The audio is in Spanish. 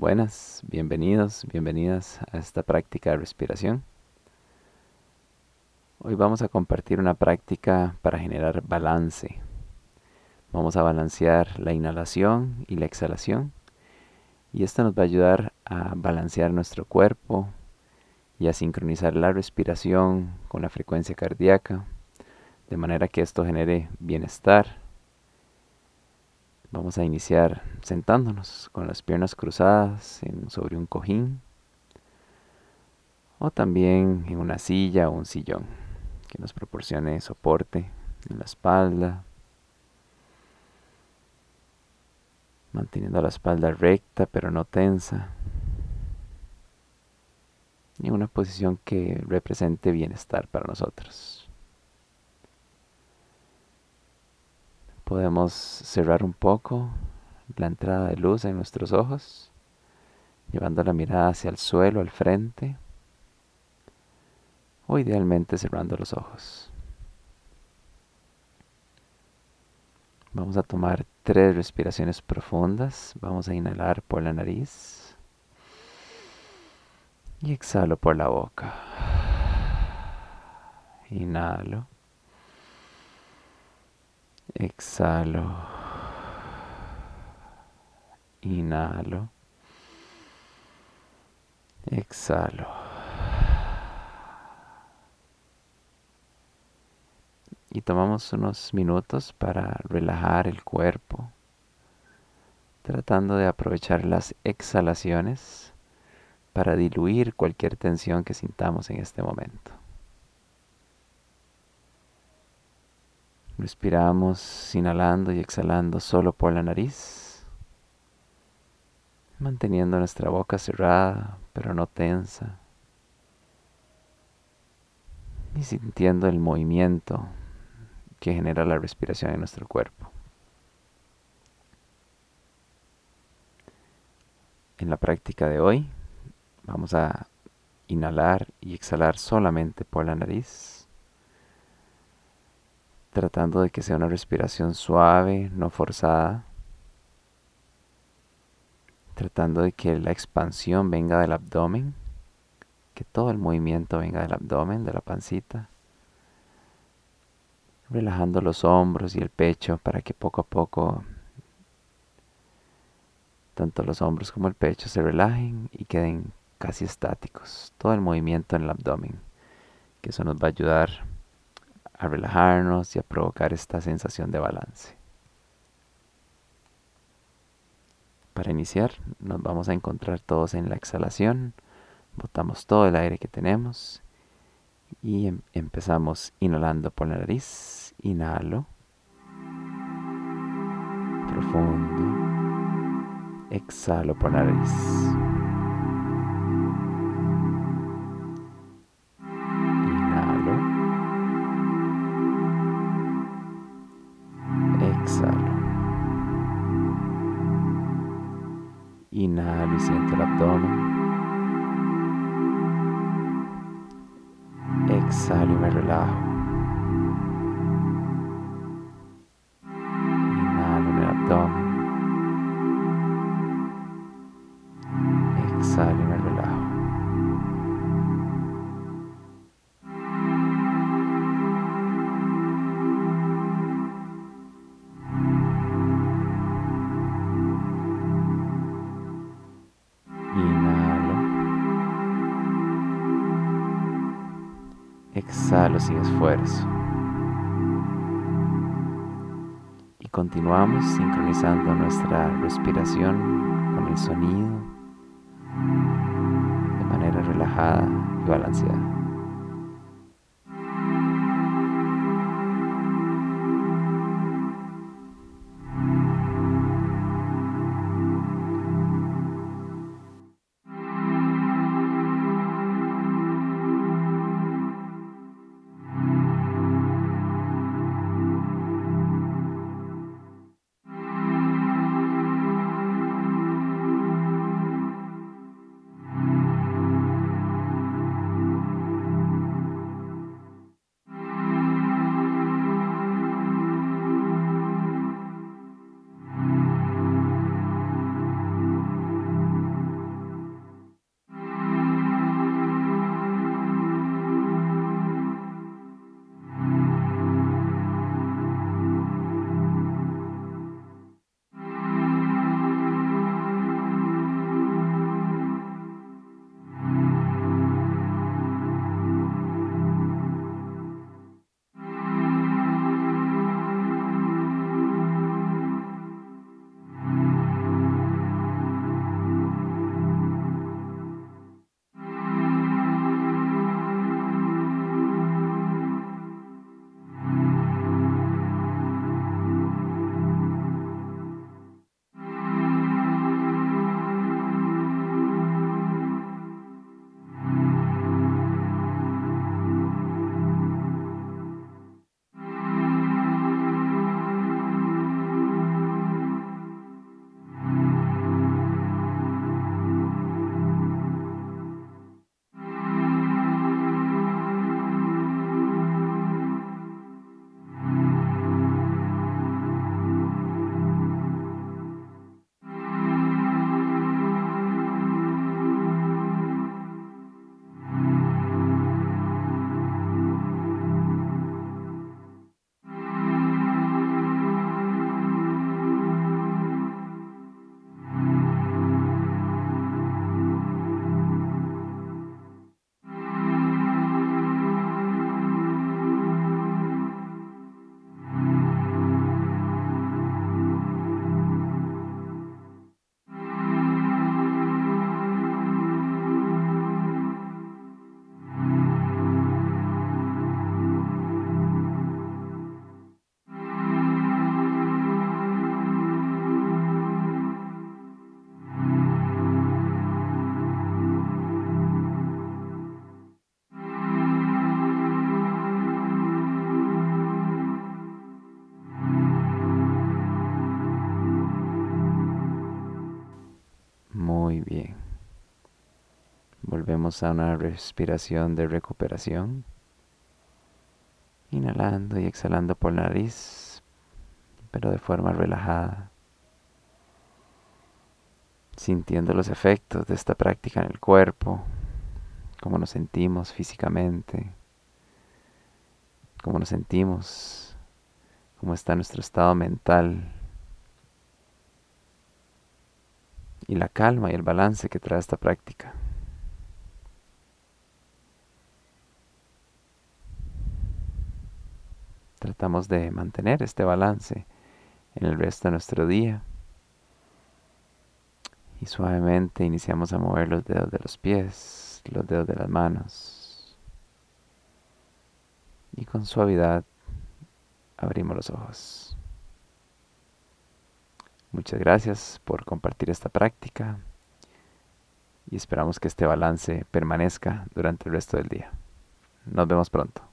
Buenas, bienvenidos, bienvenidas a esta práctica de respiración. Hoy vamos a compartir una práctica para generar balance. Vamos a balancear la inhalación y la exhalación y esto nos va a ayudar a balancear nuestro cuerpo y a sincronizar la respiración con la frecuencia cardíaca de manera que esto genere bienestar. Vamos a iniciar sentándonos con las piernas cruzadas sobre un cojín o también en una silla o un sillón que nos proporcione soporte en la espalda, manteniendo la espalda recta pero no tensa, y una posición que represente bienestar para nosotros. Podemos cerrar un poco la entrada de luz en nuestros ojos, llevando la mirada hacia el suelo, al frente o idealmente cerrando los ojos. Vamos a tomar tres respiraciones profundas. Vamos a inhalar por la nariz y exhalo por la boca. Inhalo. Exhalo. Inhalo. Exhalo. y tomamos unos minutos para relajar el cuerpo, tratando de aprovechar las exhalaciones para diluir cualquier tensión que sintamos en este momento. Respiramos inhalando y exhalando solo por la nariz, manteniendo nuestra boca cerrada pero no tensa, y sintiendo el movimiento que genera la respiración en nuestro cuerpo. En la práctica de hoy vamos a inhalar y exhalar solamente por la nariz, tratando de que sea una respiración suave, no forzada, tratando de que la expansión venga del abdomen, que todo el movimiento venga del abdomen, de la pancita relajando los hombros y el pecho para que poco a poco tanto los hombros como el pecho se relajen y queden casi estáticos. Todo el movimiento en el abdomen, que eso nos va a ayudar a relajarnos y a provocar esta sensación de balance. Para iniciar, nos vamos a encontrar todos en la exhalación. Botamos todo el aire que tenemos y em, empezamos inhalando por la nariz. Inhalo. Profundo. Exhalo por la nariz. Siento el abdomen. exhalo y me relajo. Exhalo sin esfuerzo. Y continuamos sincronizando nuestra respiración con el sonido de manera relajada y balanceada. Volvemos a una respiración de recuperación. Inhalando y exhalando por nariz, pero de forma relajada. Sintiendo los efectos de esta práctica en el cuerpo, cómo nos sentimos físicamente, cómo nos sentimos, cómo está nuestro estado mental y la calma y el balance que trae esta práctica. Tratamos de mantener este balance en el resto de nuestro día. Y suavemente iniciamos a mover los dedos de los pies, los dedos de las manos. Y con suavidad abrimos los ojos. Muchas gracias por compartir esta práctica y esperamos que este balance permanezca durante el resto del día. Nos vemos pronto.